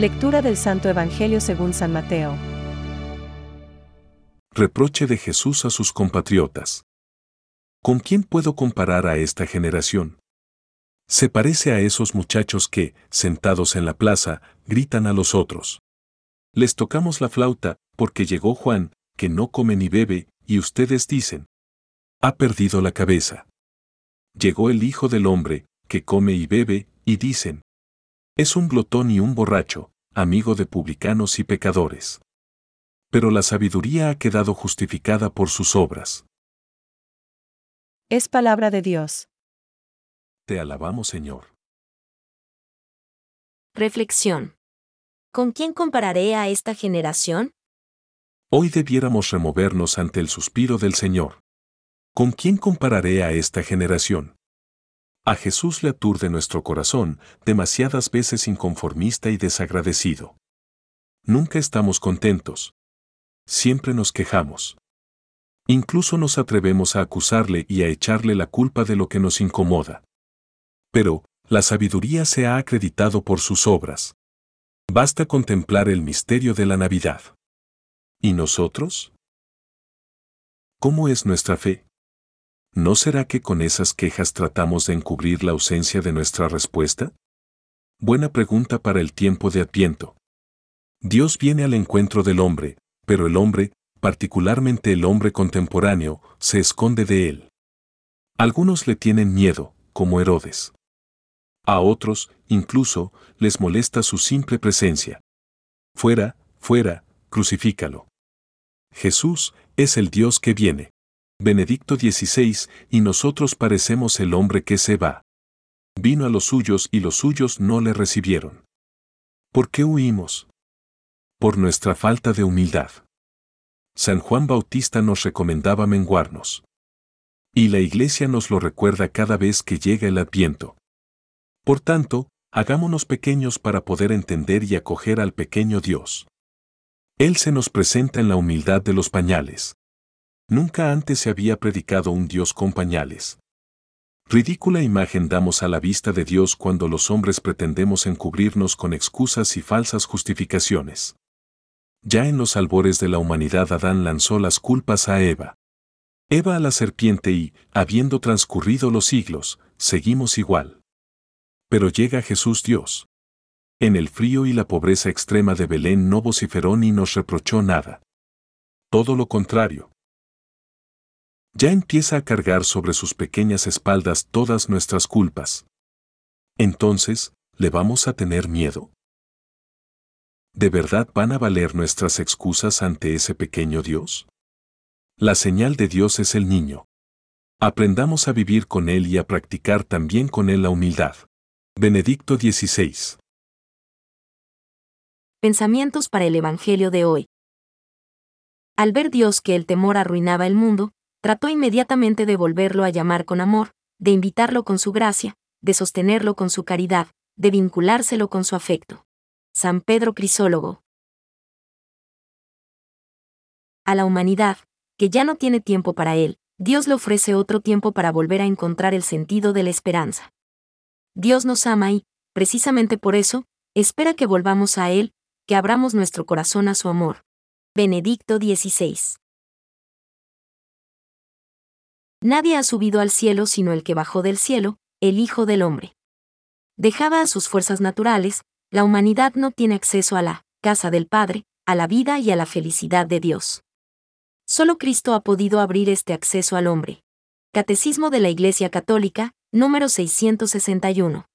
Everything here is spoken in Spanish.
Lectura del Santo Evangelio según San Mateo. Reproche de Jesús a sus compatriotas. ¿Con quién puedo comparar a esta generación? Se parece a esos muchachos que, sentados en la plaza, gritan a los otros. Les tocamos la flauta, porque llegó Juan, que no come ni bebe, y ustedes dicen, ha perdido la cabeza. Llegó el Hijo del Hombre, que come y bebe, y dicen, es un glotón y un borracho, amigo de publicanos y pecadores. Pero la sabiduría ha quedado justificada por sus obras. Es palabra de Dios. Te alabamos, Señor. Reflexión. ¿Con quién compararé a esta generación? Hoy debiéramos removernos ante el suspiro del Señor. ¿Con quién compararé a esta generación? A Jesús le aturde nuestro corazón, demasiadas veces inconformista y desagradecido. Nunca estamos contentos. Siempre nos quejamos. Incluso nos atrevemos a acusarle y a echarle la culpa de lo que nos incomoda. Pero, la sabiduría se ha acreditado por sus obras. Basta contemplar el misterio de la Navidad. ¿Y nosotros? ¿Cómo es nuestra fe? ¿No será que con esas quejas tratamos de encubrir la ausencia de nuestra respuesta? Buena pregunta para el tiempo de Adviento. Dios viene al encuentro del hombre, pero el hombre, particularmente el hombre contemporáneo, se esconde de él. Algunos le tienen miedo, como Herodes. A otros, incluso, les molesta su simple presencia. Fuera, fuera, crucifícalo. Jesús es el Dios que viene. Benedicto XVI, y nosotros parecemos el hombre que se va. Vino a los suyos y los suyos no le recibieron. ¿Por qué huimos? Por nuestra falta de humildad. San Juan Bautista nos recomendaba menguarnos. Y la Iglesia nos lo recuerda cada vez que llega el Adviento. Por tanto, hagámonos pequeños para poder entender y acoger al pequeño Dios. Él se nos presenta en la humildad de los pañales. Nunca antes se había predicado un Dios con pañales. Ridícula imagen damos a la vista de Dios cuando los hombres pretendemos encubrirnos con excusas y falsas justificaciones. Ya en los albores de la humanidad Adán lanzó las culpas a Eva. Eva a la serpiente y, habiendo transcurrido los siglos, seguimos igual. Pero llega Jesús Dios. En el frío y la pobreza extrema de Belén no vociferó ni nos reprochó nada. Todo lo contrario ya empieza a cargar sobre sus pequeñas espaldas todas nuestras culpas. Entonces, ¿le vamos a tener miedo? ¿De verdad van a valer nuestras excusas ante ese pequeño Dios? La señal de Dios es el niño. Aprendamos a vivir con Él y a practicar también con Él la humildad. Benedicto XVI. Pensamientos para el Evangelio de hoy. Al ver Dios que el temor arruinaba el mundo, trató inmediatamente de volverlo a llamar con amor, de invitarlo con su gracia, de sostenerlo con su caridad, de vinculárselo con su afecto. San Pedro Crisólogo. A la humanidad, que ya no tiene tiempo para él, Dios le ofrece otro tiempo para volver a encontrar el sentido de la esperanza. Dios nos ama y, precisamente por eso, espera que volvamos a Él, que abramos nuestro corazón a su amor. Benedicto XVI. Nadie ha subido al cielo sino el que bajó del cielo, el Hijo del Hombre. Dejada a sus fuerzas naturales, la humanidad no tiene acceso a la casa del Padre, a la vida y a la felicidad de Dios. Solo Cristo ha podido abrir este acceso al hombre. Catecismo de la Iglesia Católica, número 661.